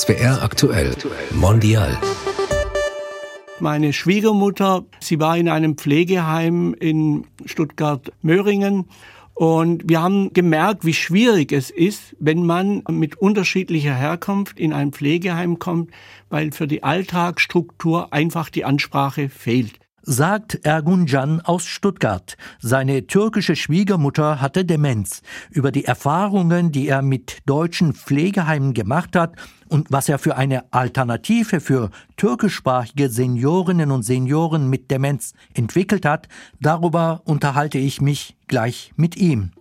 SWR aktuell Mondial. Meine Schwiegermutter, sie war in einem Pflegeheim in Stuttgart-Möhringen und wir haben gemerkt, wie schwierig es ist, wenn man mit unterschiedlicher Herkunft in ein Pflegeheim kommt, weil für die Alltagsstruktur einfach die Ansprache fehlt sagt Erguncan aus Stuttgart. Seine türkische Schwiegermutter hatte Demenz. Über die Erfahrungen, die er mit deutschen Pflegeheimen gemacht hat und was er für eine Alternative für türkischsprachige Seniorinnen und Senioren mit Demenz entwickelt hat, darüber unterhalte ich mich gleich mit ihm.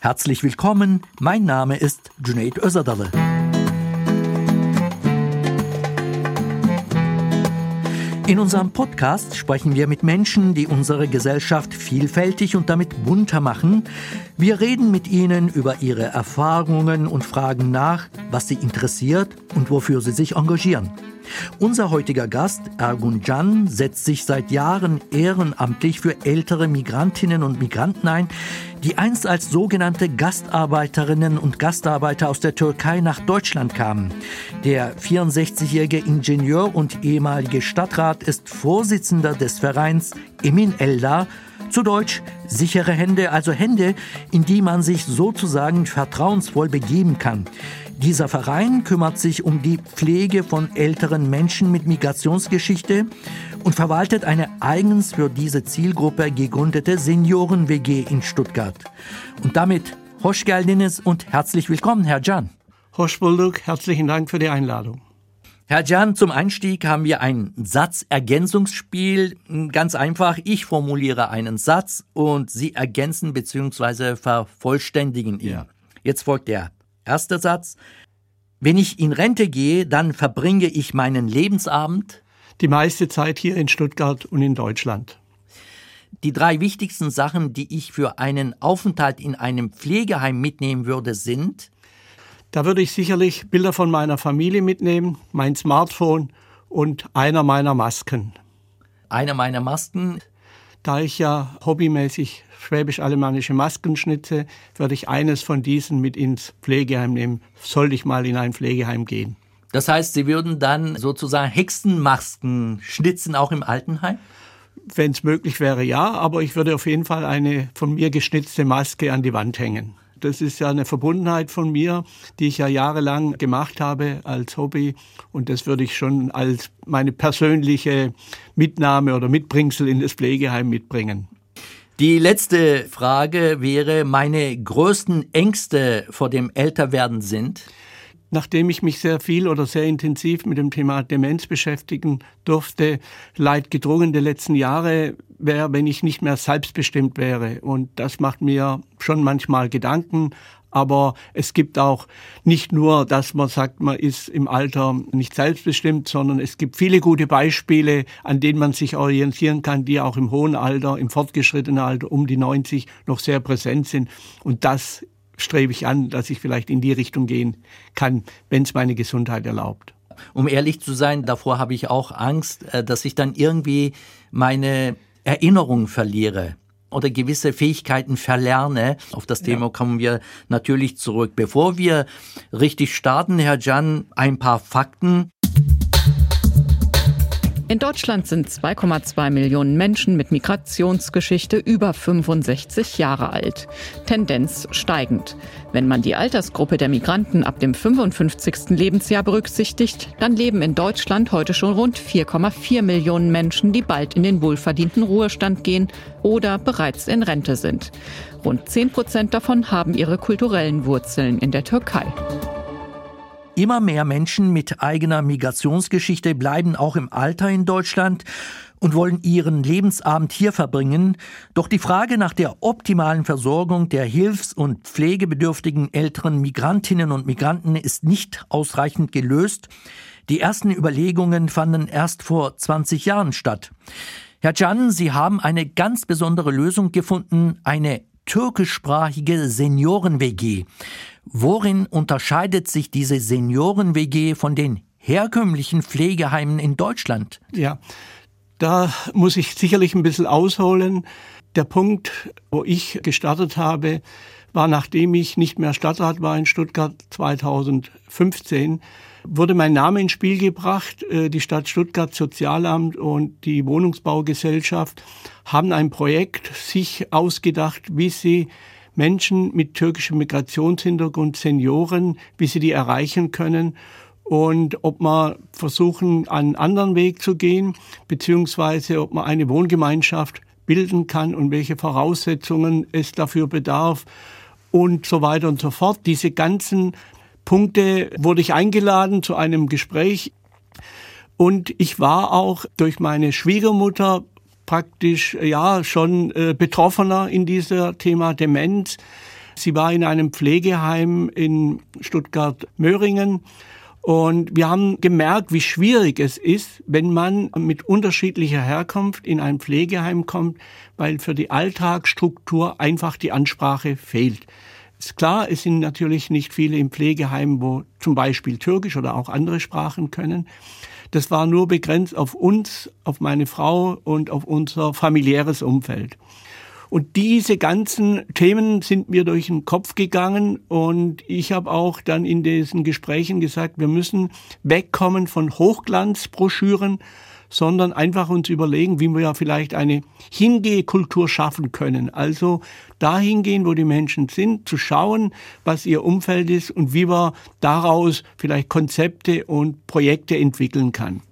Herzlich willkommen, mein Name ist Junaid Özadalı. In unserem Podcast sprechen wir mit Menschen, die unsere Gesellschaft vielfältig und damit bunter machen. Wir reden mit ihnen über ihre Erfahrungen und fragen nach, was sie interessiert und wofür sie sich engagieren. Unser heutiger Gast, Ergun Can, setzt sich seit Jahren ehrenamtlich für ältere Migrantinnen und Migranten ein, die einst als sogenannte Gastarbeiterinnen und Gastarbeiter aus der Türkei nach Deutschland kamen. Der 64-jährige Ingenieur und ehemalige Stadtrat ist Vorsitzender des Vereins Emin Eldar, zu Deutsch sichere Hände, also Hände, in die man sich sozusagen vertrauensvoll begeben kann. Dieser Verein kümmert sich um die Pflege von älteren Menschen mit Migrationsgeschichte und verwaltet eine eigens für diese Zielgruppe gegründete Senioren-WG in Stuttgart. Und damit hoş geldiniz und herzlich willkommen, Herr Can. Hoş bulduk, herzlichen Dank für die Einladung. Herr Can, zum Einstieg haben wir ein Satzergänzungsspiel. Ganz einfach, ich formuliere einen Satz und Sie ergänzen bzw. vervollständigen ihn. Ja. Jetzt folgt der Erster Satz. Wenn ich in Rente gehe, dann verbringe ich meinen Lebensabend. Die meiste Zeit hier in Stuttgart und in Deutschland. Die drei wichtigsten Sachen, die ich für einen Aufenthalt in einem Pflegeheim mitnehmen würde, sind. Da würde ich sicherlich Bilder von meiner Familie mitnehmen, mein Smartphone und einer meiner Masken. Einer meiner Masken da ich ja hobbymäßig schwäbisch-alemannische Masken schnitze, werde ich eines von diesen mit ins Pflegeheim nehmen. Sollte ich mal in ein Pflegeheim gehen. Das heißt, Sie würden dann sozusagen Hexenmasken schnitzen, auch im Altenheim? Wenn es möglich wäre, ja, aber ich würde auf jeden Fall eine von mir geschnitzte Maske an die Wand hängen. Das ist ja eine Verbundenheit von mir, die ich ja jahrelang gemacht habe als Hobby. Und das würde ich schon als meine persönliche Mitnahme oder Mitbringsel in das Pflegeheim mitbringen. Die letzte Frage wäre, meine größten Ängste vor dem Älterwerden sind? Nachdem ich mich sehr viel oder sehr intensiv mit dem Thema Demenz beschäftigen durfte, leidgedrungen der letzten Jahre, wäre, wenn ich nicht mehr selbstbestimmt wäre. Und das macht mir schon manchmal Gedanken. Aber es gibt auch nicht nur, dass man sagt, man ist im Alter nicht selbstbestimmt, sondern es gibt viele gute Beispiele, an denen man sich orientieren kann, die auch im hohen Alter, im fortgeschrittenen Alter um die 90 noch sehr präsent sind. Und das strebe ich an, dass ich vielleicht in die Richtung gehen kann, wenn es meine Gesundheit erlaubt. Um ehrlich zu sein, davor habe ich auch Angst, äh, dass ich dann irgendwie meine Erinnerung verliere oder gewisse Fähigkeiten verlerne. Auf das Thema ja. kommen wir natürlich zurück. Bevor wir richtig starten, Herr Jan, ein paar Fakten. In Deutschland sind 2,2 Millionen Menschen mit Migrationsgeschichte über 65 Jahre alt. Tendenz steigend. Wenn man die Altersgruppe der Migranten ab dem 55. Lebensjahr berücksichtigt, dann leben in Deutschland heute schon rund 4,4 Millionen Menschen, die bald in den wohlverdienten Ruhestand gehen oder bereits in Rente sind. Rund 10 Prozent davon haben ihre kulturellen Wurzeln in der Türkei. Immer mehr Menschen mit eigener Migrationsgeschichte bleiben auch im Alter in Deutschland und wollen ihren Lebensabend hier verbringen. Doch die Frage nach der optimalen Versorgung der hilfs- und pflegebedürftigen älteren Migrantinnen und Migranten ist nicht ausreichend gelöst. Die ersten Überlegungen fanden erst vor 20 Jahren statt. Herr Can, Sie haben eine ganz besondere Lösung gefunden, eine türkischsprachige Senioren-WG. Worin unterscheidet sich diese Senioren-WG von den herkömmlichen Pflegeheimen in Deutschland? Ja, da muss ich sicherlich ein bisschen ausholen. Der Punkt, wo ich gestartet habe, war, nachdem ich nicht mehr Stadtrat war in Stuttgart 2015, wurde mein Name ins Spiel gebracht. Äh, die Stadt Stuttgart Sozialamt und die Wohnungsbaugesellschaft haben ein Projekt sich ausgedacht, wie sie Menschen mit türkischem Migrationshintergrund, Senioren, wie sie die erreichen können und ob man versuchen, einen anderen Weg zu gehen, beziehungsweise ob man eine Wohngemeinschaft bilden kann und welche Voraussetzungen es dafür bedarf und so weiter und so fort. Diese ganzen Punkte wurde ich eingeladen zu einem Gespräch und ich war auch durch meine Schwiegermutter praktisch ja schon äh, betroffener in dieser Thema Demenz. Sie war in einem Pflegeheim in Stuttgart-Möhringen und wir haben gemerkt, wie schwierig es ist, wenn man mit unterschiedlicher Herkunft in ein Pflegeheim kommt, weil für die Alltagsstruktur einfach die Ansprache fehlt. Ist klar, es sind natürlich nicht viele im Pflegeheim, wo zum Beispiel Türkisch oder auch andere Sprachen können. Das war nur begrenzt auf uns, auf meine Frau und auf unser familiäres Umfeld. Und diese ganzen Themen sind mir durch den Kopf gegangen und ich habe auch dann in diesen Gesprächen gesagt, wir müssen wegkommen von Hochglanzbroschüren, sondern einfach uns überlegen, wie wir ja vielleicht eine Hingehkultur schaffen können. Also dahin gehen, wo die Menschen sind, zu schauen, was ihr Umfeld ist und wie man daraus vielleicht Konzepte und Projekte entwickeln kann.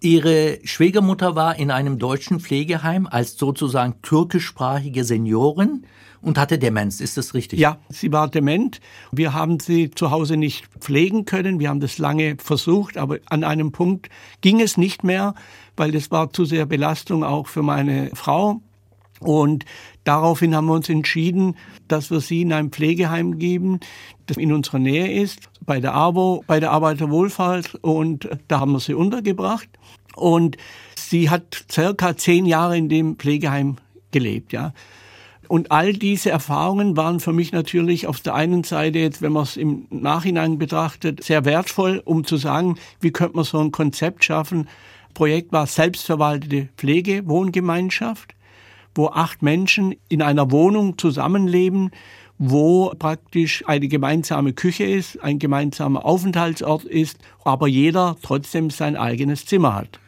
Ihre Schwiegermutter war in einem deutschen Pflegeheim als sozusagen türkischsprachige Seniorin und hatte Demenz. Ist das richtig? Ja, sie war dement. Wir haben sie zu Hause nicht pflegen können. Wir haben das lange versucht, aber an einem Punkt ging es nicht mehr, weil das war zu sehr Belastung auch für meine Frau. Und daraufhin haben wir uns entschieden, dass wir sie in ein Pflegeheim geben, das in unserer Nähe ist, bei der AWO, bei der Arbeiterwohlfahrt. Und da haben wir sie untergebracht. Und sie hat circa zehn Jahre in dem Pflegeheim gelebt, ja. Und all diese Erfahrungen waren für mich natürlich auf der einen Seite jetzt, wenn man es im Nachhinein betrachtet, sehr wertvoll, um zu sagen, wie könnte man so ein Konzept schaffen. Projekt war selbstverwaltete Pflegewohngemeinschaft, wo acht Menschen in einer Wohnung zusammenleben, wo praktisch eine gemeinsame Küche ist, ein gemeinsamer Aufenthaltsort ist, aber jeder trotzdem sein eigenes Zimmer hat.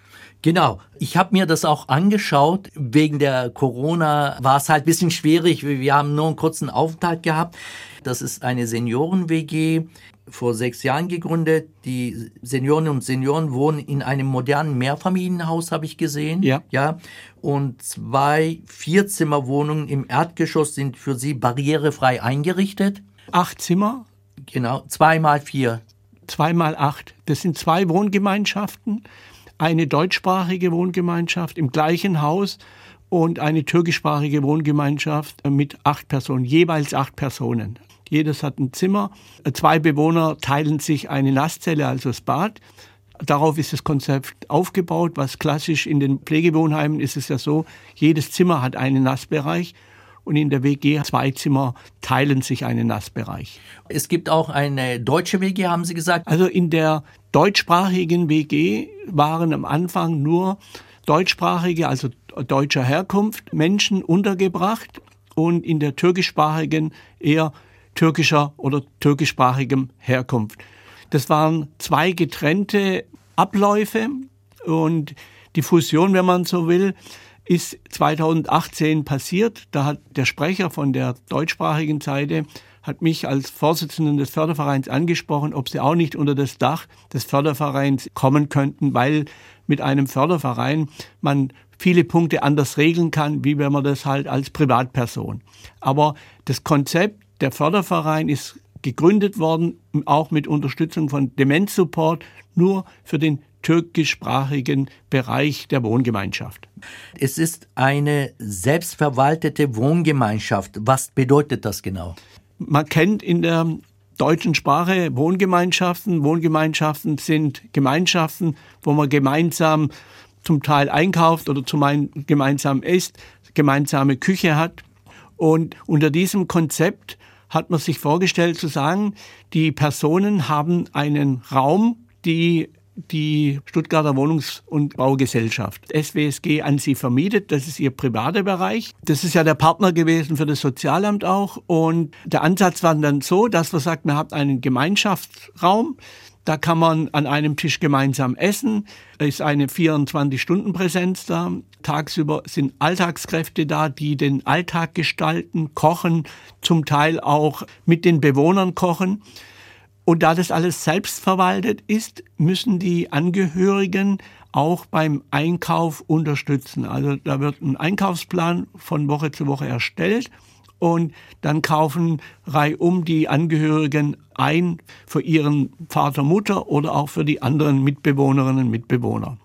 Genau. Ich habe mir das auch angeschaut. Wegen der Corona war es halt bisschen schwierig. Wir haben nur einen kurzen Aufenthalt gehabt. Das ist eine Senioren-WG vor sechs Jahren gegründet. Die Senioren und Senioren wohnen in einem modernen Mehrfamilienhaus, habe ich gesehen. Ja. Ja. Und zwei Vierzimmerwohnungen im Erdgeschoss sind für sie barrierefrei eingerichtet. Acht Zimmer? Genau. Zweimal vier. Zweimal acht. Das sind zwei Wohngemeinschaften eine deutschsprachige Wohngemeinschaft im gleichen Haus und eine türkischsprachige Wohngemeinschaft mit acht Personen, jeweils acht Personen. Jedes hat ein Zimmer. Zwei Bewohner teilen sich eine Nasszelle, also das Bad. Darauf ist das Konzept aufgebaut. Was klassisch in den Pflegewohnheimen ist es ja so, jedes Zimmer hat einen Nassbereich und in der WG zwei Zimmer teilen sich einen Nassbereich. Es gibt auch eine deutsche WG, haben Sie gesagt? Also in der deutschsprachigen WG waren am Anfang nur deutschsprachige, also deutscher Herkunft, Menschen untergebracht und in der türkischsprachigen eher türkischer oder türkischsprachigem Herkunft. Das waren zwei getrennte Abläufe und die Fusion, wenn man so will, ist 2018 passiert. Da hat der Sprecher von der deutschsprachigen Seite hat mich als Vorsitzenden des Fördervereins angesprochen, ob sie auch nicht unter das Dach des Fördervereins kommen könnten, weil mit einem Förderverein man viele Punkte anders regeln kann, wie wenn man das halt als Privatperson. Aber das Konzept, der Förderverein ist gegründet worden, auch mit Unterstützung von Demenzsupport, nur für den türkischsprachigen Bereich der Wohngemeinschaft. Es ist eine selbstverwaltete Wohngemeinschaft. Was bedeutet das genau? Man kennt in der deutschen Sprache Wohngemeinschaften. Wohngemeinschaften sind Gemeinschaften, wo man gemeinsam zum Teil einkauft oder zum gemeinsam isst, gemeinsame Küche hat. Und unter diesem Konzept hat man sich vorgestellt zu sagen, die Personen haben einen Raum, die die Stuttgarter Wohnungs- und Baugesellschaft. SWSG an sie vermietet. Das ist ihr privater Bereich. Das ist ja der Partner gewesen für das Sozialamt auch. Und der Ansatz war dann so, dass man sagt, man hat einen Gemeinschaftsraum. Da kann man an einem Tisch gemeinsam essen. Da ist eine 24-Stunden-Präsenz da. Tagsüber sind Alltagskräfte da, die den Alltag gestalten, kochen, zum Teil auch mit den Bewohnern kochen. Und da das alles selbst verwaltet ist, müssen die Angehörigen auch beim Einkauf unterstützen. Also da wird ein Einkaufsplan von Woche zu Woche erstellt und dann kaufen reihum die Angehörigen ein für ihren Vater, Mutter oder auch für die anderen Mitbewohnerinnen und Mitbewohner.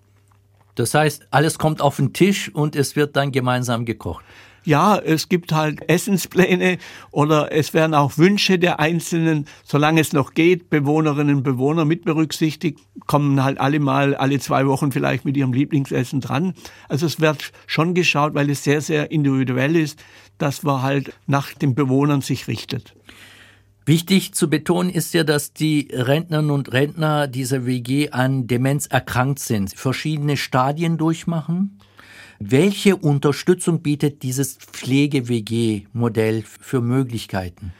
Das heißt, alles kommt auf den Tisch und es wird dann gemeinsam gekocht. Ja, es gibt halt Essenspläne oder es werden auch Wünsche der Einzelnen, solange es noch geht, Bewohnerinnen und Bewohner mit berücksichtigt, kommen halt alle mal alle zwei Wochen vielleicht mit ihrem Lieblingsessen dran. Also es wird schon geschaut, weil es sehr, sehr individuell ist, dass man halt nach den Bewohnern sich richtet. Wichtig zu betonen ist ja, dass die Rentnerinnen und Rentner dieser WG an Demenz erkrankt sind, verschiedene Stadien durchmachen. Welche Unterstützung bietet dieses Pflege-WG-Modell für Möglichkeiten?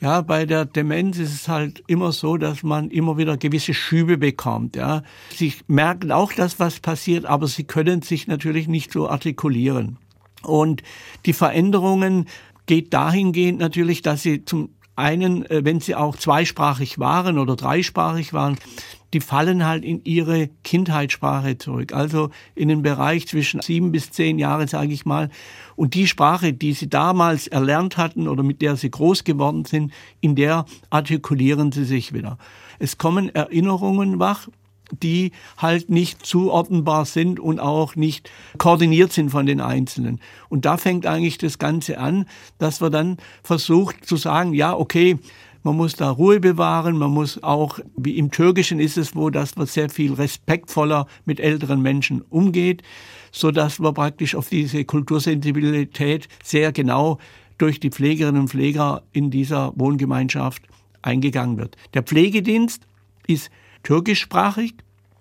Ja, bei der Demenz ist es halt immer so, dass man immer wieder gewisse Schübe bekommt. Ja. Sie merken auch, dass was passiert, aber sie können sich natürlich nicht so artikulieren. Und die Veränderungen geht dahingehend natürlich, dass sie zum einen, äh, wenn sie auch zweisprachig waren oder dreisprachig waren, die fallen halt in ihre Kindheitssprache zurück. Also in den Bereich zwischen sieben bis zehn Jahre, sage ich mal. Und die Sprache, die sie damals erlernt hatten oder mit der sie groß geworden sind, in der artikulieren sie sich wieder. Es kommen Erinnerungen wach, die halt nicht zuordnenbar sind und auch nicht koordiniert sind von den Einzelnen. Und da fängt eigentlich das Ganze an, dass wir dann versucht zu sagen, ja, okay, man muss da Ruhe bewahren, man muss auch, wie im Türkischen ist es wo, dass man sehr viel respektvoller mit älteren Menschen umgeht, so dass man praktisch auf diese Kultursensibilität sehr genau durch die Pflegerinnen und Pfleger in dieser Wohngemeinschaft eingegangen wird. Der Pflegedienst ist türkischsprachig,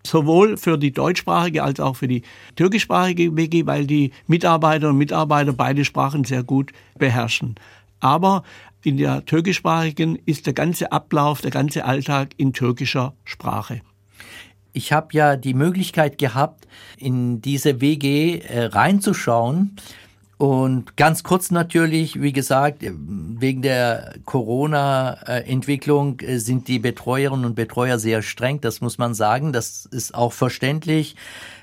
sowohl für die deutschsprachige als auch für die türkischsprachige WG, weil die Mitarbeiter und Mitarbeiter beide Sprachen sehr gut beherrschen. Aber in der türkischsprachigen ist der ganze Ablauf, der ganze Alltag in türkischer Sprache. Ich habe ja die Möglichkeit gehabt, in diese WG äh, reinzuschauen. Und ganz kurz natürlich, wie gesagt, wegen der Corona-Entwicklung äh, sind die Betreuerinnen und Betreuer sehr streng, das muss man sagen. Das ist auch verständlich.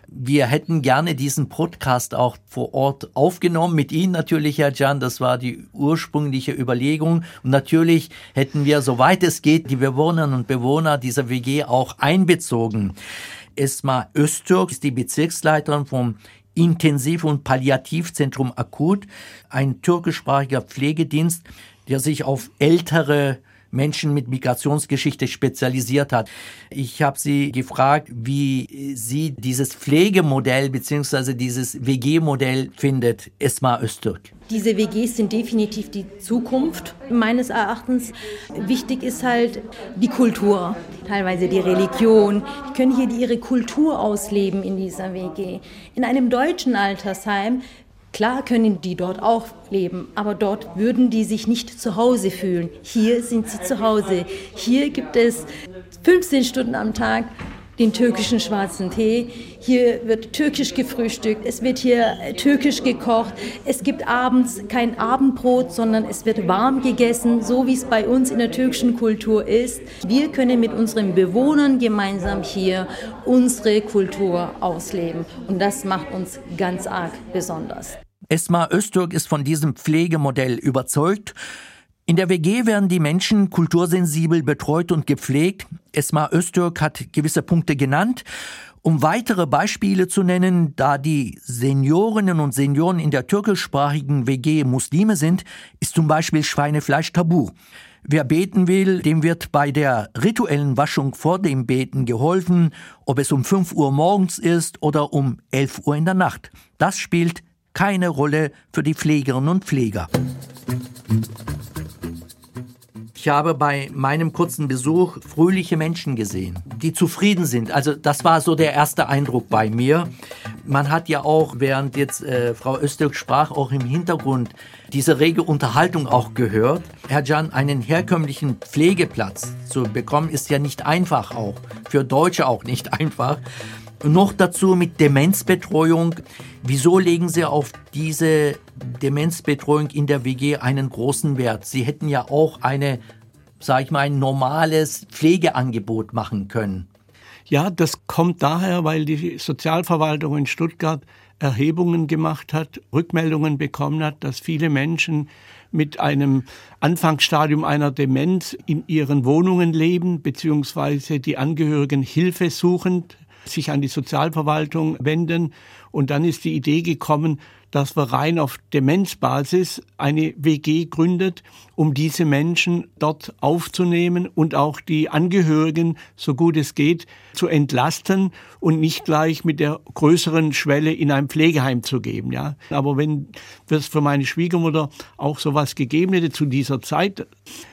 Wir hätten gerne diesen Podcast auch vor Ort aufgenommen, mit Ihnen natürlich, Herr Jan, das war die ursprüngliche Überlegung. Und natürlich hätten wir, soweit es geht, die Bewohnerinnen und Bewohner dieser WG auch einbezogen. Esma Öztürk ist die Bezirksleiterin vom Intensiv- und Palliativzentrum Akut, ein türkischsprachiger Pflegedienst, der sich auf ältere Menschen mit Migrationsgeschichte spezialisiert hat. Ich habe sie gefragt, wie sie dieses Pflegemodell bzw. dieses WG-Modell findet, Esma Öztürk. Diese WGs sind definitiv die Zukunft meines Erachtens. Wichtig ist halt die Kultur, teilweise die Religion. Die können hier ihre Kultur ausleben in dieser WG. In einem deutschen Altersheim Klar können die dort auch leben, aber dort würden die sich nicht zu Hause fühlen. Hier sind sie zu Hause. Hier gibt es 15 Stunden am Tag den türkischen schwarzen Tee. Hier wird türkisch gefrühstückt, es wird hier türkisch gekocht. Es gibt abends kein Abendbrot, sondern es wird warm gegessen, so wie es bei uns in der türkischen Kultur ist. Wir können mit unseren Bewohnern gemeinsam hier unsere Kultur ausleben und das macht uns ganz arg besonders. Esma Öztürk ist von diesem Pflegemodell überzeugt. In der WG werden die Menschen kultursensibel betreut und gepflegt. Esma Öztürk hat gewisse Punkte genannt. Um weitere Beispiele zu nennen, da die Seniorinnen und Senioren in der türkischsprachigen WG Muslime sind, ist zum Beispiel Schweinefleisch tabu. Wer beten will, dem wird bei der rituellen Waschung vor dem Beten geholfen, ob es um 5 Uhr morgens ist oder um 11 Uhr in der Nacht. Das spielt keine Rolle für die Pflegerinnen und Pfleger. Ich habe bei meinem kurzen Besuch fröhliche Menschen gesehen, die zufrieden sind. Also das war so der erste Eindruck bei mir. Man hat ja auch, während jetzt äh, Frau Östök sprach, auch im Hintergrund diese rege Unterhaltung auch gehört. Herr Jan, einen herkömmlichen Pflegeplatz zu bekommen, ist ja nicht einfach auch. Für Deutsche auch nicht einfach. Noch dazu mit Demenzbetreuung. Wieso legen Sie auf diese Demenzbetreuung in der WG einen großen Wert? Sie hätten ja auch eine, sag ich mal, ein normales Pflegeangebot machen können. Ja, das kommt daher, weil die Sozialverwaltung in Stuttgart Erhebungen gemacht hat, Rückmeldungen bekommen hat, dass viele Menschen mit einem Anfangsstadium einer Demenz in ihren Wohnungen leben, beziehungsweise die Angehörigen Hilfe suchend sich an die Sozialverwaltung wenden. Und dann ist die Idee gekommen, dass wir rein auf Demenzbasis eine WG gründet, um diese Menschen dort aufzunehmen und auch die Angehörigen, so gut es geht, zu entlasten und nicht gleich mit der größeren Schwelle in ein Pflegeheim zu geben. Ja, aber wenn es für meine Schwiegermutter auch sowas gegeben hätte zu dieser Zeit,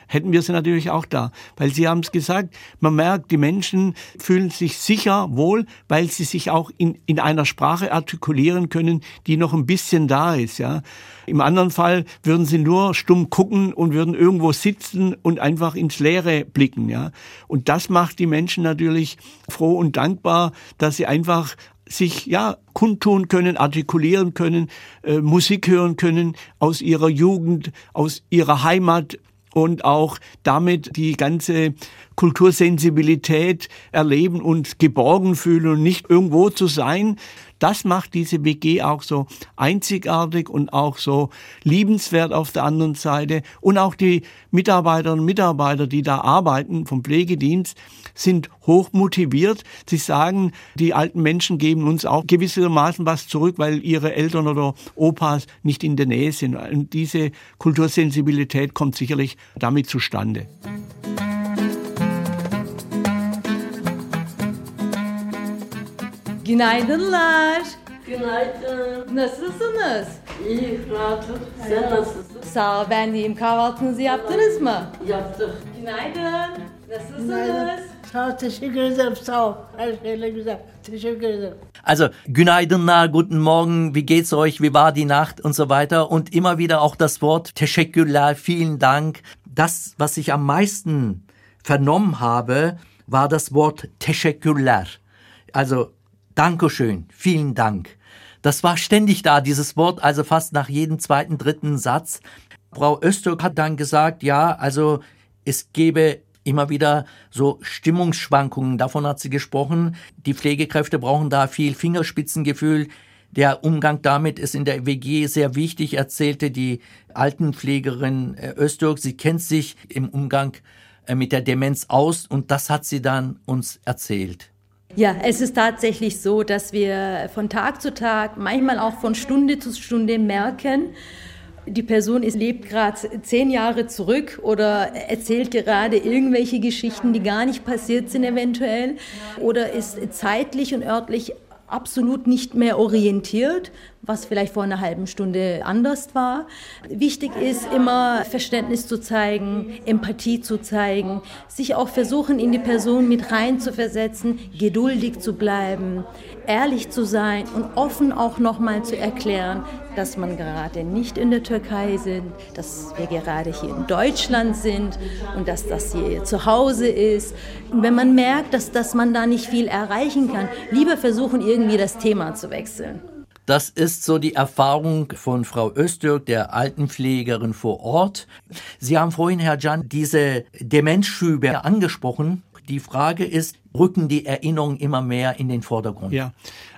hätten wir sie natürlich auch da. Weil Sie haben es gesagt, man merkt, die Menschen fühlen sich sicher wohl, weil sie sich auch in, in einer Sprache artikulieren können, die noch ein bisschen da ist. Ja. Im anderen Fall würden sie nur stumm gucken und würden irgendwo sitzen und einfach ins Leere blicken. Ja. Und das macht die Menschen natürlich froh und dankbar, dass sie einfach sich ja kundtun können, artikulieren können, äh, Musik hören können aus ihrer Jugend, aus ihrer Heimat und auch damit die ganze Kultursensibilität erleben und geborgen fühlen und nicht irgendwo zu sein. Das macht diese WG auch so einzigartig und auch so liebenswert auf der anderen Seite. Und auch die Mitarbeiterinnen und Mitarbeiter, die da arbeiten vom Pflegedienst, sind hoch motiviert. Sie sagen, die alten Menschen geben uns auch gewissermaßen was zurück, weil ihre Eltern oder Opas nicht in der Nähe sind. Und diese Kultursensibilität kommt sicherlich damit zustande. Günaydınlar. Günaydın. Nasılsınız? İyi, rahatım. Sen nasılsın? Sağ ol ben deyim. Kahvaltınızı yaptınız mı? Yaptık. Günaydın. Nasılsınız? Günaydın. Sağ ol, teşekkür ederim. Sağ ol. Her şeyle güzel. Teşekkür ederim. Also, Günaydınlar, guten Morgen, wie geht's euch, wie war die Nacht und so weiter. Und immer wieder auch das Wort Teşekkürler, vielen Dank. Das, was ich am meisten vernommen habe, war das Wort Teşekkürler. Also, Dankeschön, vielen Dank. Das war ständig da, dieses Wort, also fast nach jedem zweiten, dritten Satz. Frau Östök hat dann gesagt, ja, also es gebe immer wieder so Stimmungsschwankungen, davon hat sie gesprochen. Die Pflegekräfte brauchen da viel Fingerspitzengefühl. Der Umgang damit ist in der WG sehr wichtig, erzählte die Altenpflegerin äh, Östök. Sie kennt sich im Umgang äh, mit der Demenz aus und das hat sie dann uns erzählt. Ja, es ist tatsächlich so, dass wir von Tag zu Tag, manchmal auch von Stunde zu Stunde merken, die Person ist, lebt gerade zehn Jahre zurück oder erzählt gerade irgendwelche Geschichten, die gar nicht passiert sind eventuell oder ist zeitlich und örtlich absolut nicht mehr orientiert, was vielleicht vor einer halben Stunde anders war. Wichtig ist immer Verständnis zu zeigen, Empathie zu zeigen, sich auch versuchen, in die Person mit rein zu versetzen, geduldig zu bleiben, ehrlich zu sein und offen auch nochmal zu erklären, dass man gerade nicht in der Türkei sind, dass wir gerade hier in Deutschland sind und dass das hier zu Hause ist. Und wenn man merkt, dass, dass man da nicht viel erreichen kann, lieber versuchen, irgendwie das Thema zu wechseln. Das ist so die Erfahrung von Frau Östürk, der Altenpflegerin vor Ort. Sie haben vorhin, Herr Jan, diese Demenzschübe angesprochen. Die Frage ist, rücken die Erinnerungen immer mehr in den Vordergrund? Ja,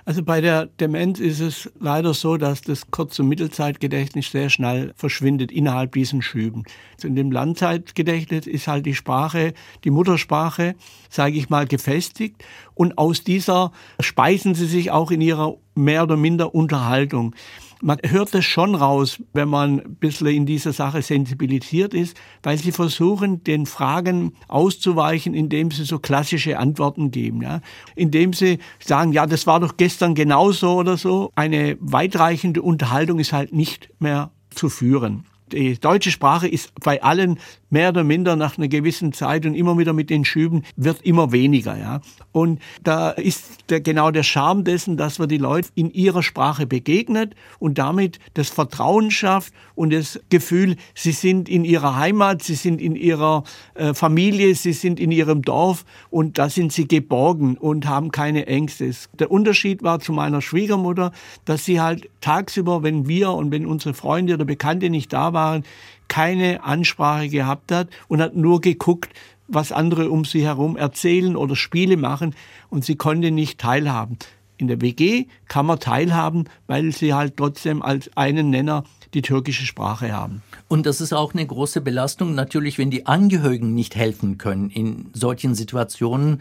also bei der Demenz ist es leider so, dass das Kurz- und Mittelzeitgedächtnis sehr schnell verschwindet innerhalb diesen Schüben. Also in dem Langzeitgedächtnis ist halt die Sprache, die Muttersprache, sage ich mal, gefestigt und aus dieser speisen sie sich auch in ihrer mehr oder minder Unterhaltung. Man hört es schon raus, wenn man ein bisschen in dieser Sache sensibilisiert ist, weil sie versuchen, den Fragen auszuweichen, indem sie so klassische Antworten geben. Ja? Indem sie sagen, ja, das war doch gestern genauso oder so. Eine weitreichende Unterhaltung ist halt nicht mehr zu führen. die deutsche Sprache ist bei allen mehr oder minder nach einer gewissen Zeit und immer wieder mit den Schüben wird immer weniger, ja. Und da ist der, genau der Charme dessen, dass wir die Leute in ihrer Sprache begegnet und damit das Vertrauen schafft und das Gefühl, sie sind in ihrer Heimat, sie sind in ihrer äh, Familie, sie sind in ihrem Dorf und da sind sie geborgen und haben keine Ängste. Der Unterschied war zu meiner Schwiegermutter, dass sie halt tagsüber, wenn wir und wenn unsere Freunde oder Bekannte nicht da waren, keine Ansprache gehabt hat und hat nur geguckt, was andere um sie herum erzählen oder Spiele machen und sie konnte nicht teilhaben. In der WG kann man teilhaben, weil sie halt trotzdem als einen Nenner die türkische Sprache haben. Und das ist auch eine große Belastung, natürlich, wenn die Angehörigen nicht helfen können in solchen Situationen.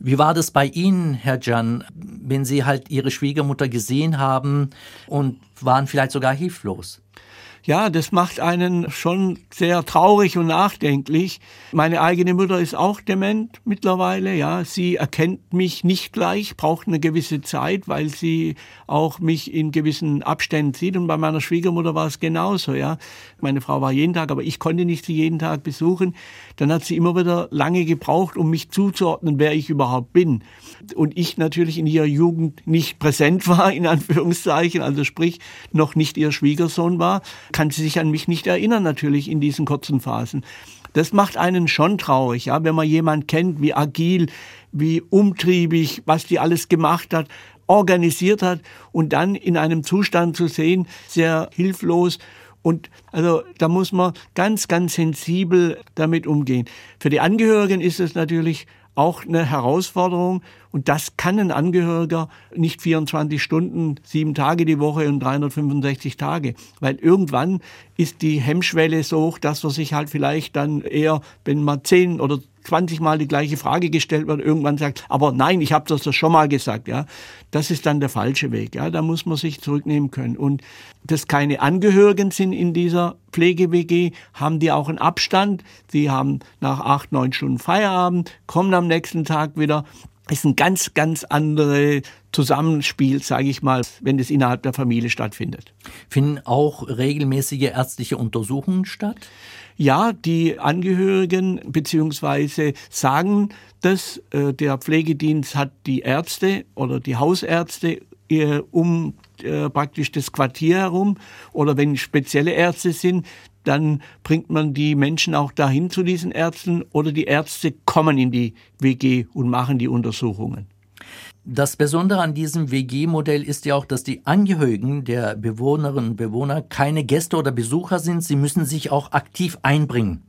Wie war das bei Ihnen, Herr Can, wenn Sie halt Ihre Schwiegermutter gesehen haben und waren vielleicht sogar hilflos? Ja, das macht einen schon sehr traurig und nachdenklich. Meine eigene Mutter ist auch dement mittlerweile, ja. Sie erkennt mich nicht gleich, braucht eine gewisse Zeit, weil sie auch mich in gewissen Abständen sieht. Und bei meiner Schwiegermutter war es genauso, ja. Meine Frau war jeden Tag, aber ich konnte nicht sie jeden Tag besuchen. Dann hat sie immer wieder lange gebraucht, um mich zuzuordnen, wer ich überhaupt bin. Und ich natürlich in ihrer Jugend nicht präsent war, in Anführungszeichen, also sprich, noch nicht ihr Schwiegersohn war kann sie sich an mich nicht erinnern, natürlich in diesen kurzen Phasen. Das macht einen schon traurig, ja, wenn man jemand kennt, wie agil, wie umtriebig, was die alles gemacht hat, organisiert hat und dann in einem Zustand zu sehen, sehr hilflos und also da muss man ganz, ganz sensibel damit umgehen. Für die Angehörigen ist es natürlich auch eine Herausforderung. Und das kann ein Angehöriger nicht 24 Stunden, sieben Tage die Woche und 365 Tage. Weil irgendwann ist die Hemmschwelle so hoch, dass man sich halt vielleicht dann eher, wenn man zehn oder 20 Mal die gleiche Frage gestellt wird, irgendwann sagt, aber nein, ich habe das schon mal gesagt, ja. Das ist dann der falsche Weg, ja. Da muss man sich zurücknehmen können. Und dass keine Angehörigen sind in dieser Pflege-WG, haben die auch einen Abstand. Die haben nach acht, neun Stunden Feierabend, kommen am nächsten Tag wieder. Ist ein ganz, ganz andere Zusammenspiel, sage ich mal, wenn es innerhalb der Familie stattfindet. Finden auch regelmäßige ärztliche Untersuchungen statt? Ja, die Angehörigen beziehungsweise sagen dass äh, der Pflegedienst hat die Ärzte oder die Hausärzte äh, um äh, praktisch das Quartier herum oder wenn spezielle Ärzte sind, dann bringt man die Menschen auch dahin zu diesen Ärzten oder die Ärzte kommen in die WG und machen die Untersuchungen. Das Besondere an diesem WG-Modell ist ja auch, dass die Angehörigen der Bewohnerinnen und Bewohner keine Gäste oder Besucher sind. Sie müssen sich auch aktiv einbringen.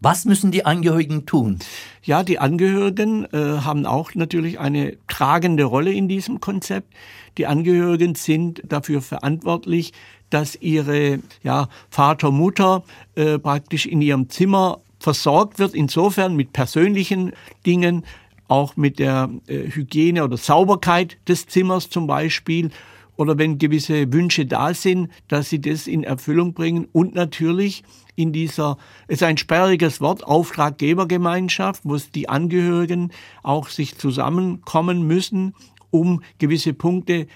Was müssen die Angehörigen tun? Ja, die Angehörigen äh, haben auch natürlich eine tragende Rolle in diesem Konzept. Die Angehörigen sind dafür verantwortlich, dass ihre ja, Vater, Mutter äh, praktisch in ihrem Zimmer versorgt wird, insofern mit persönlichen Dingen, auch mit der äh, Hygiene oder Sauberkeit des Zimmers zum Beispiel oder wenn gewisse Wünsche da sind, dass sie das in Erfüllung bringen und natürlich in dieser, es ist ein sperriges Wort, Auftraggebergemeinschaft, wo die Angehörigen auch sich zusammenkommen müssen, um gewisse Punkte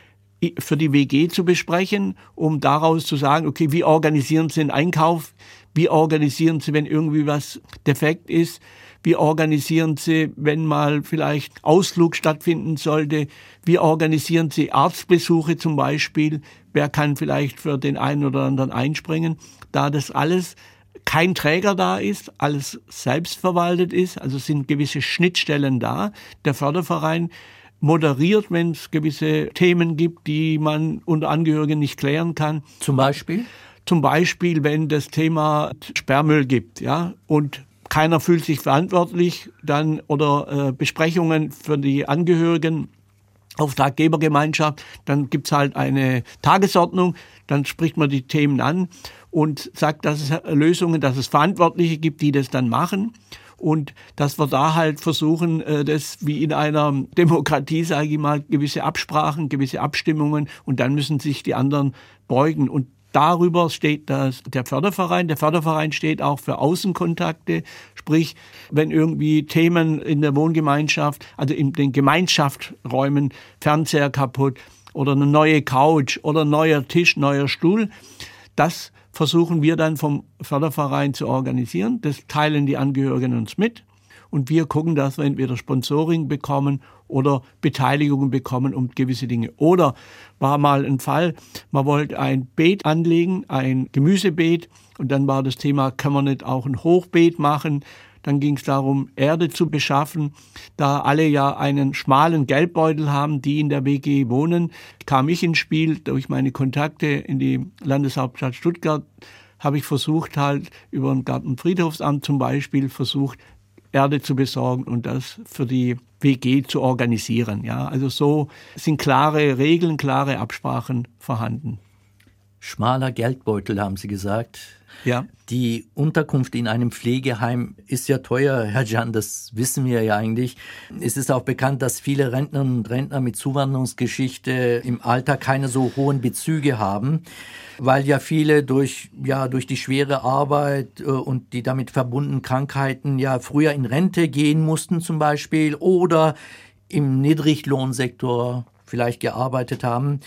für die WG zu besprechen, um daraus zu sagen, okay, wie organisieren Sie den Einkauf? Wie organisieren Sie, wenn irgendwie was defekt ist? Wie organisieren Sie, wenn mal vielleicht Ausflug stattfinden sollte? Wie organisieren Sie Arztbesuche zum Beispiel? Wer kann vielleicht für den einen oder anderen einspringen? Da das alles kein Träger da ist, alles selbstverwaltet ist, also sind gewisse Schnittstellen da. Der Förderverein moderiert, wenn es gewisse Themen gibt, die man unter Angehörigen nicht klären kann. Zum Beispiel? Zum Beispiel, wenn das Thema Sperrmüll gibt, ja, und keiner fühlt sich verantwortlich, dann oder äh, Besprechungen für die Angehörigen, Auftraggebergemeinschaft, dann gibt's halt eine Tagesordnung, dann spricht man die Themen an und sagt, dass es Lösungen, dass es Verantwortliche gibt, die das dann machen und dass wir da halt versuchen, äh, das wie in einer Demokratie, sage ich mal, gewisse Absprachen, gewisse Abstimmungen und dann müssen sich die anderen beugen und Darüber steht das, der Förderverein. Der Förderverein steht auch für Außenkontakte, sprich, wenn irgendwie Themen in der Wohngemeinschaft, also in den Gemeinschaftsräumen, Fernseher kaputt oder eine neue Couch oder neuer Tisch, neuer Stuhl, das versuchen wir dann vom Förderverein zu organisieren. Das teilen die Angehörigen uns mit. Und wir gucken, dass wir entweder Sponsoring bekommen oder Beteiligungen bekommen um gewisse Dinge. Oder war mal ein Fall, man wollte ein Beet anlegen, ein Gemüsebeet. Und dann war das Thema, kann man nicht auch ein Hochbeet machen? Dann ging es darum, Erde zu beschaffen. Da alle ja einen schmalen Geldbeutel haben, die in der WG wohnen, kam ich ins Spiel durch meine Kontakte in die Landeshauptstadt Stuttgart habe ich versucht halt über ein Gartenfriedhofsamt zum Beispiel versucht Erde zu besorgen und das für die WG zu organisieren. Ja, also so sind klare Regeln, klare Absprachen vorhanden. Schmaler Geldbeutel, haben Sie gesagt. Ja. Die Unterkunft in einem Pflegeheim ist ja teuer, Herr Jan, das wissen wir ja eigentlich. Es ist auch bekannt, dass viele Rentnerinnen und Rentner mit Zuwanderungsgeschichte im Alter keine so hohen Bezüge haben, weil ja viele durch, ja, durch die schwere Arbeit äh, und die damit verbundenen Krankheiten ja früher in Rente gehen mussten zum Beispiel oder im Niedriglohnsektor vielleicht gearbeitet haben.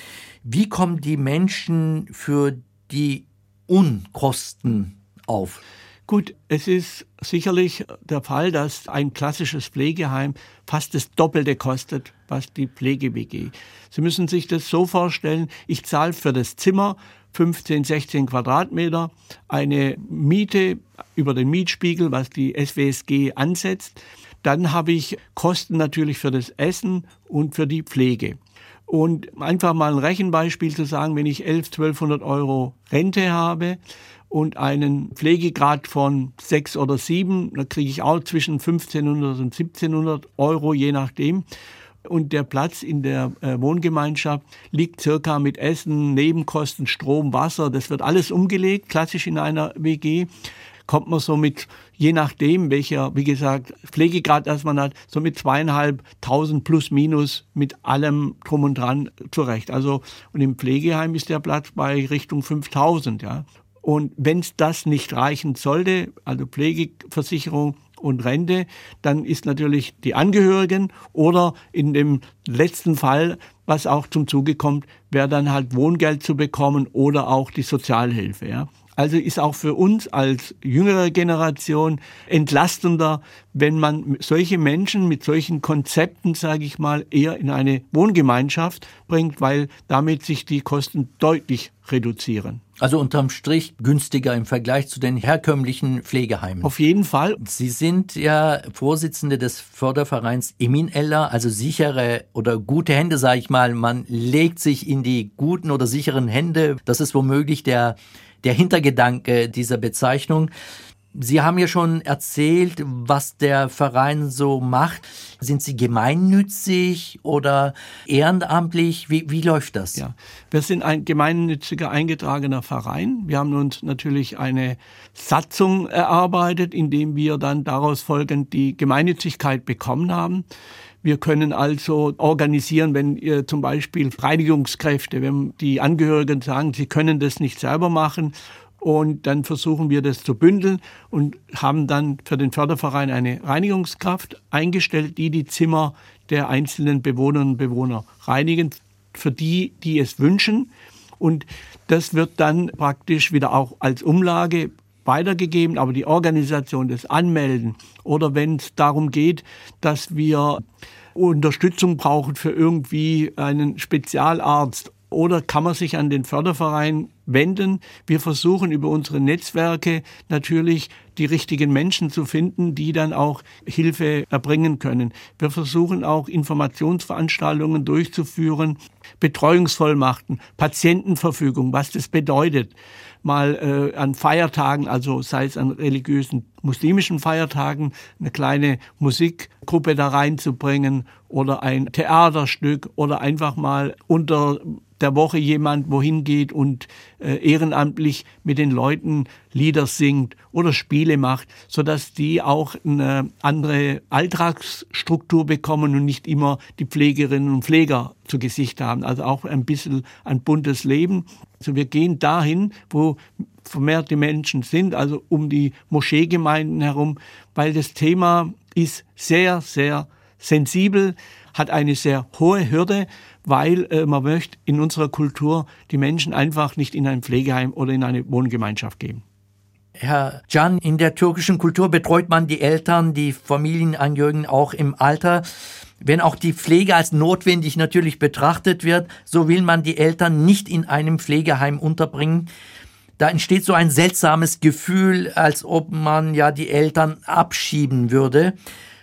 Wie kommen die Menschen für die Unkosten auf? Gut, es ist sicherlich der Fall, dass ein klassisches Pflegeheim fast das Doppelte kostet, was die Pflege-WG. Sie müssen sich das so vorstellen, ich zahle für das Zimmer 15, 16 Quadratmeter eine Miete über den Mietspiegel, was die SWSG ansetzt. Dann habe ich Kosten natürlich für das Essen und für die Pflege. Und einfach mal ein Rechenbeispiel zu sagen, wenn ich 11, 1200 Euro Rente habe und einen Pflegegrad von sechs oder sieben, da kriege ich auch zwischen 1500 und 1700 Euro, je nachdem. Und der Platz in der äh, Wohngemeinschaft liegt circa mit Essen, Nebenkosten, Strom, Wasser, das wird alles umgelegt, klassisch in einer WG kommt man so mit, je nachdem, welcher, wie gesagt, Pflegegrad das man hat, so mit zweieinhalbtausend plus minus mit allem drum und dran zurecht. Also, und im Pflegeheim ist der Platz bei Richtung 5000, ja. Und wenn es das nicht reichen sollte, also Pflegeversicherung und Rente, dann ist natürlich die Angehörigen oder in dem letzten Fall, was auch zum Zuge kommt, wäre dann halt Wohngeld zu bekommen oder auch die Sozialhilfe. Ja. Also ist auch für uns als jüngere Generation entlastender, wenn man solche Menschen mit solchen Konzepten, sage ich mal, eher in eine Wohngemeinschaft bringt, weil damit sich die Kosten deutlich reduzieren. Also unterm Strich günstiger im Vergleich zu den herkömmlichen Pflegeheimen. Auf jeden Fall. Sie sind ja Vorsitzende des Fördervereins Emin Eller, also sichere oder gute Hände, sage ich mal. Man legt sich in die guten oder sicheren Hände. Das ist womöglich der der Hintergedanke dieser Bezeichnung. Sie haben ja schon erzählt, was der Verein so macht. Sind Sie gemeinnützig oder ehrenamtlich? Wie, wie läuft das? Ja, wir sind ein gemeinnütziger eingetragener Verein. Wir haben uns natürlich eine Satzung erarbeitet, indem wir dann daraus folgend die Gemeinnützigkeit bekommen haben. Wir können also organisieren, wenn ihr zum Beispiel Reinigungskräfte, wenn die Angehörigen sagen, sie können das nicht selber machen und dann versuchen wir das zu bündeln und haben dann für den Förderverein eine Reinigungskraft eingestellt, die die Zimmer der einzelnen Bewohnerinnen und Bewohner reinigen, für die, die es wünschen. Und das wird dann praktisch wieder auch als Umlage weitergegeben, aber die Organisation des Anmelden oder wenn es darum geht, dass wir Unterstützung brauchen für irgendwie einen Spezialarzt oder kann man sich an den Förderverein wenden. Wir versuchen über unsere Netzwerke natürlich die richtigen Menschen zu finden, die dann auch Hilfe erbringen können. Wir versuchen auch Informationsveranstaltungen durchzuführen, Betreuungsvollmachten, Patientenverfügung, was das bedeutet. Mal äh, an Feiertagen, also sei es an religiösen muslimischen Feiertagen, eine kleine Musikgruppe da reinzubringen oder ein Theaterstück oder einfach mal unter der Woche jemand wohin geht und äh, ehrenamtlich mit den Leuten Lieder singt oder Spiele macht, so dass die auch eine andere Alltagsstruktur bekommen und nicht immer die Pflegerinnen und Pfleger zu Gesicht haben. Also auch ein bisschen ein buntes Leben. Also wir gehen dahin, wo vermehrte Menschen sind, also um die Moscheegemeinden herum, weil das Thema ist sehr, sehr sensibel, hat eine sehr hohe Hürde, weil äh, man möchte in unserer Kultur die Menschen einfach nicht in ein Pflegeheim oder in eine Wohngemeinschaft geben. Herr Can, in der türkischen Kultur betreut man die Eltern, die Familienangehörigen auch im Alter. Wenn auch die Pflege als notwendig natürlich betrachtet wird, so will man die Eltern nicht in einem Pflegeheim unterbringen. Da entsteht so ein seltsames Gefühl, als ob man ja die Eltern abschieben würde.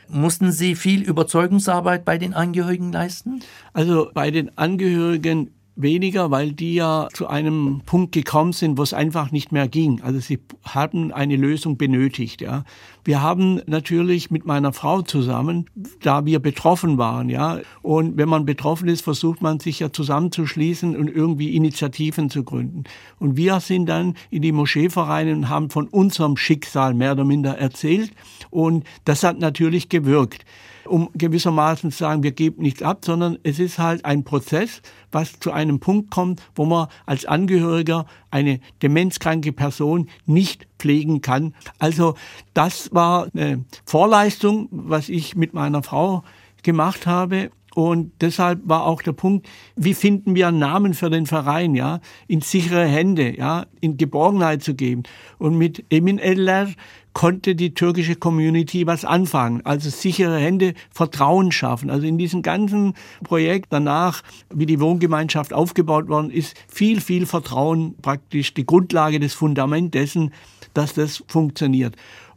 Mussten Sie viel Überzeugungsarbeit bei den Angehörigen leisten? Also bei den Angehörigen weniger, weil die ja zu einem Punkt gekommen sind, wo es einfach nicht mehr ging. Also sie haben eine Lösung benötigt. Ja. Wir haben natürlich mit meiner Frau zusammen, da wir betroffen waren, ja, und wenn man betroffen ist, versucht man sich ja zusammenzuschließen und irgendwie Initiativen zu gründen. Und wir sind dann in die Moscheevereine und haben von unserem Schicksal mehr oder minder erzählt. Und das hat natürlich gewirkt um gewissermaßen zu sagen, wir geben nichts ab, sondern es ist halt ein Prozess, was zu einem Punkt kommt, wo man als Angehöriger eine demenzkranke Person nicht pflegen kann. Also das war eine Vorleistung, was ich mit meiner Frau gemacht habe. Und deshalb war auch der Punkt, wie finden wir einen Namen für den Verein, ja, in sichere Hände, ja, in Geborgenheit zu geben. Und mit Emin Eller konnte die türkische Community was anfangen. Also sichere Hände, Vertrauen schaffen. Also in diesem ganzen Projekt danach, wie die Wohngemeinschaft aufgebaut worden ist, viel, viel Vertrauen praktisch die Grundlage, des Fundament dessen, dass das funktioniert.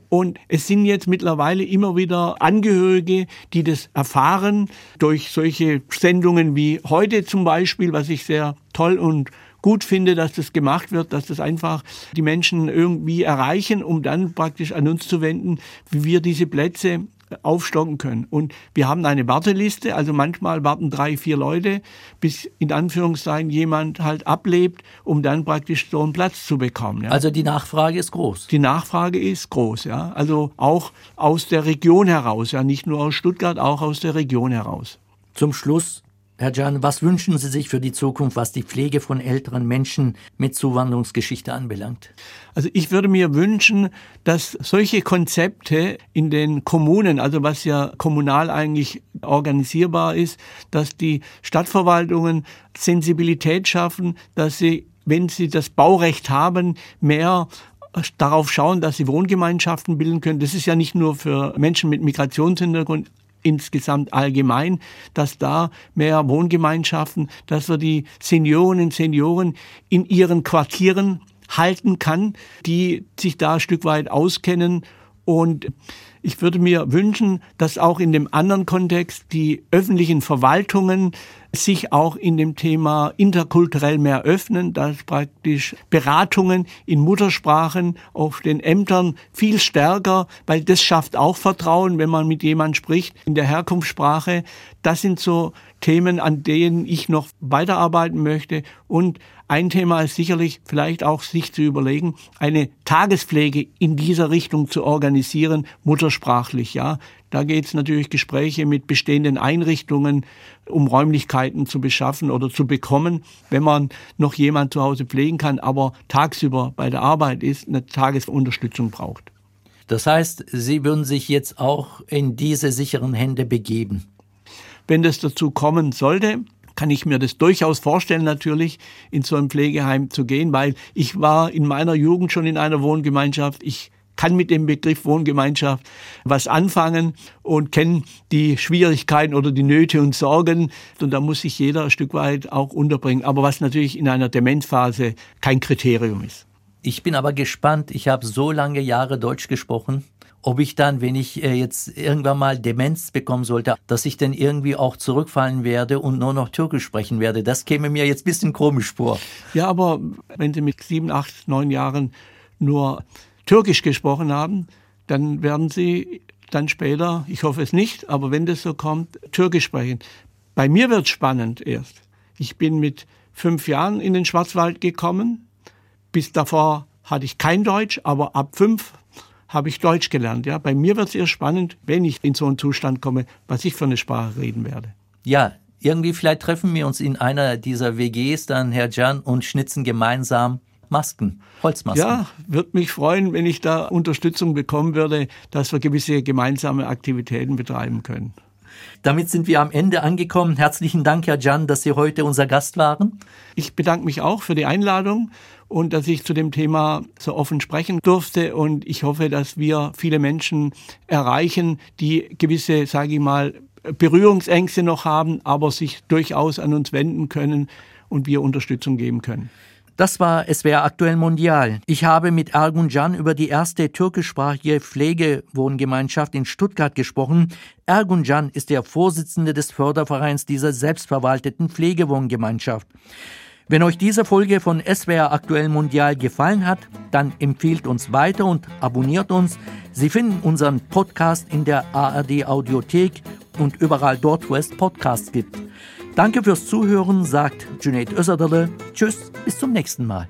Und es sind jetzt mittlerweile immer wieder Angehörige, die das erfahren durch solche Sendungen wie heute zum Beispiel, was ich sehr toll und gut finde, dass das gemacht wird, dass das einfach die Menschen irgendwie erreichen, um dann praktisch an uns zu wenden, wie wir diese Plätze aufstocken können. Und wir haben eine Warteliste, also manchmal warten drei, vier Leute, bis in Anführungszeichen jemand halt ablebt, um dann praktisch so einen Platz zu bekommen. Ja. Also die Nachfrage ist groß. Die Nachfrage ist groß, ja. Also auch aus der Region heraus, ja, nicht nur aus Stuttgart, auch aus der Region heraus. Zum Schluss Herr Can, was wünschen Sie sich für die Zukunft, was die Pflege von älteren Menschen mit Zuwanderungsgeschichte anbelangt? Also ich würde mir wünschen, dass solche Konzepte in den Kommunen, also was ja kommunal eigentlich organisierbar ist, dass die Stadtverwaltungen Sensibilität schaffen, dass sie, wenn sie das Baurecht haben, mehr darauf schauen, dass sie Wohngemeinschaften bilden können. Das ist ja nicht nur für Menschen mit Migrationshintergrund insgesamt allgemein, dass da mehr Wohngemeinschaften, dass wir die Seniorinnen und Senioren in ihren Quartieren halten kann, die sich da ein Stück weit auskennen. Und ich würde mir wünschen, dass auch in dem anderen Kontext die öffentlichen Verwaltungen sich auch in dem Thema interkulturell mehr öffnen, dass praktisch Beratungen in Muttersprachen auf den Ämtern viel stärker, weil das schafft auch Vertrauen, wenn man mit jemandem spricht in der Herkunftssprache. Das sind so Themen, an denen ich noch weiterarbeiten möchte. Und ein Thema ist sicherlich vielleicht auch sich zu überlegen, eine Tagespflege in dieser Richtung zu organisieren, muttersprachlich, ja. Da geht es natürlich Gespräche mit bestehenden Einrichtungen, um Räumlichkeiten zu beschaffen oder zu bekommen, wenn man noch jemand zu Hause pflegen kann, aber tagsüber bei der Arbeit ist, eine Tagesunterstützung braucht. Das heißt, Sie würden sich jetzt auch in diese sicheren Hände begeben. Wenn das dazu kommen sollte, kann ich mir das durchaus vorstellen, natürlich in so ein Pflegeheim zu gehen, weil ich war in meiner Jugend schon in einer Wohngemeinschaft. Ich kann mit dem Begriff Wohngemeinschaft was anfangen und kenne die Schwierigkeiten oder die Nöte und Sorgen. Und da muss sich jeder ein Stück weit auch unterbringen. Aber was natürlich in einer Demenzphase kein Kriterium ist. Ich bin aber gespannt. Ich habe so lange Jahre Deutsch gesprochen ob ich dann, wenn ich äh, jetzt irgendwann mal Demenz bekommen sollte, dass ich dann irgendwie auch zurückfallen werde und nur noch Türkisch sprechen werde. Das käme mir jetzt ein bisschen komisch vor. Ja, aber wenn Sie mit sieben, acht, neun Jahren nur Türkisch gesprochen haben, dann werden Sie dann später, ich hoffe es nicht, aber wenn das so kommt, Türkisch sprechen. Bei mir wird spannend erst. Ich bin mit fünf Jahren in den Schwarzwald gekommen. Bis davor hatte ich kein Deutsch, aber ab fünf habe ich Deutsch gelernt. Ja, bei mir wird es eher spannend, wenn ich in so einen Zustand komme, was ich für eine Sprache reden werde. Ja, irgendwie vielleicht treffen wir uns in einer dieser WGs dann, Herr Jan, und schnitzen gemeinsam Masken, Holzmasken. Ja, würde mich freuen, wenn ich da Unterstützung bekommen würde, dass wir gewisse gemeinsame Aktivitäten betreiben können. Damit sind wir am Ende angekommen. Herzlichen Dank, Herr Jan, dass Sie heute unser Gast waren. Ich bedanke mich auch für die Einladung und dass ich zu dem Thema so offen sprechen durfte. Und ich hoffe, dass wir viele Menschen erreichen, die gewisse, sage ich mal, Berührungsängste noch haben, aber sich durchaus an uns wenden können und wir Unterstützung geben können. Das war SWR aktuell mondial. Ich habe mit Ergun Can über die erste türkischsprachige Pflegewohngemeinschaft in Stuttgart gesprochen. Ergun Can ist der Vorsitzende des Fördervereins dieser selbstverwalteten Pflegewohngemeinschaft. Wenn euch diese Folge von SWR aktuell mondial gefallen hat, dann empfiehlt uns weiter und abonniert uns. Sie finden unseren Podcast in der ARD Audiothek und überall dort, wo es Podcasts gibt. Danke fürs Zuhören, sagt Junaid Özadale. Tschüss, bis zum nächsten Mal.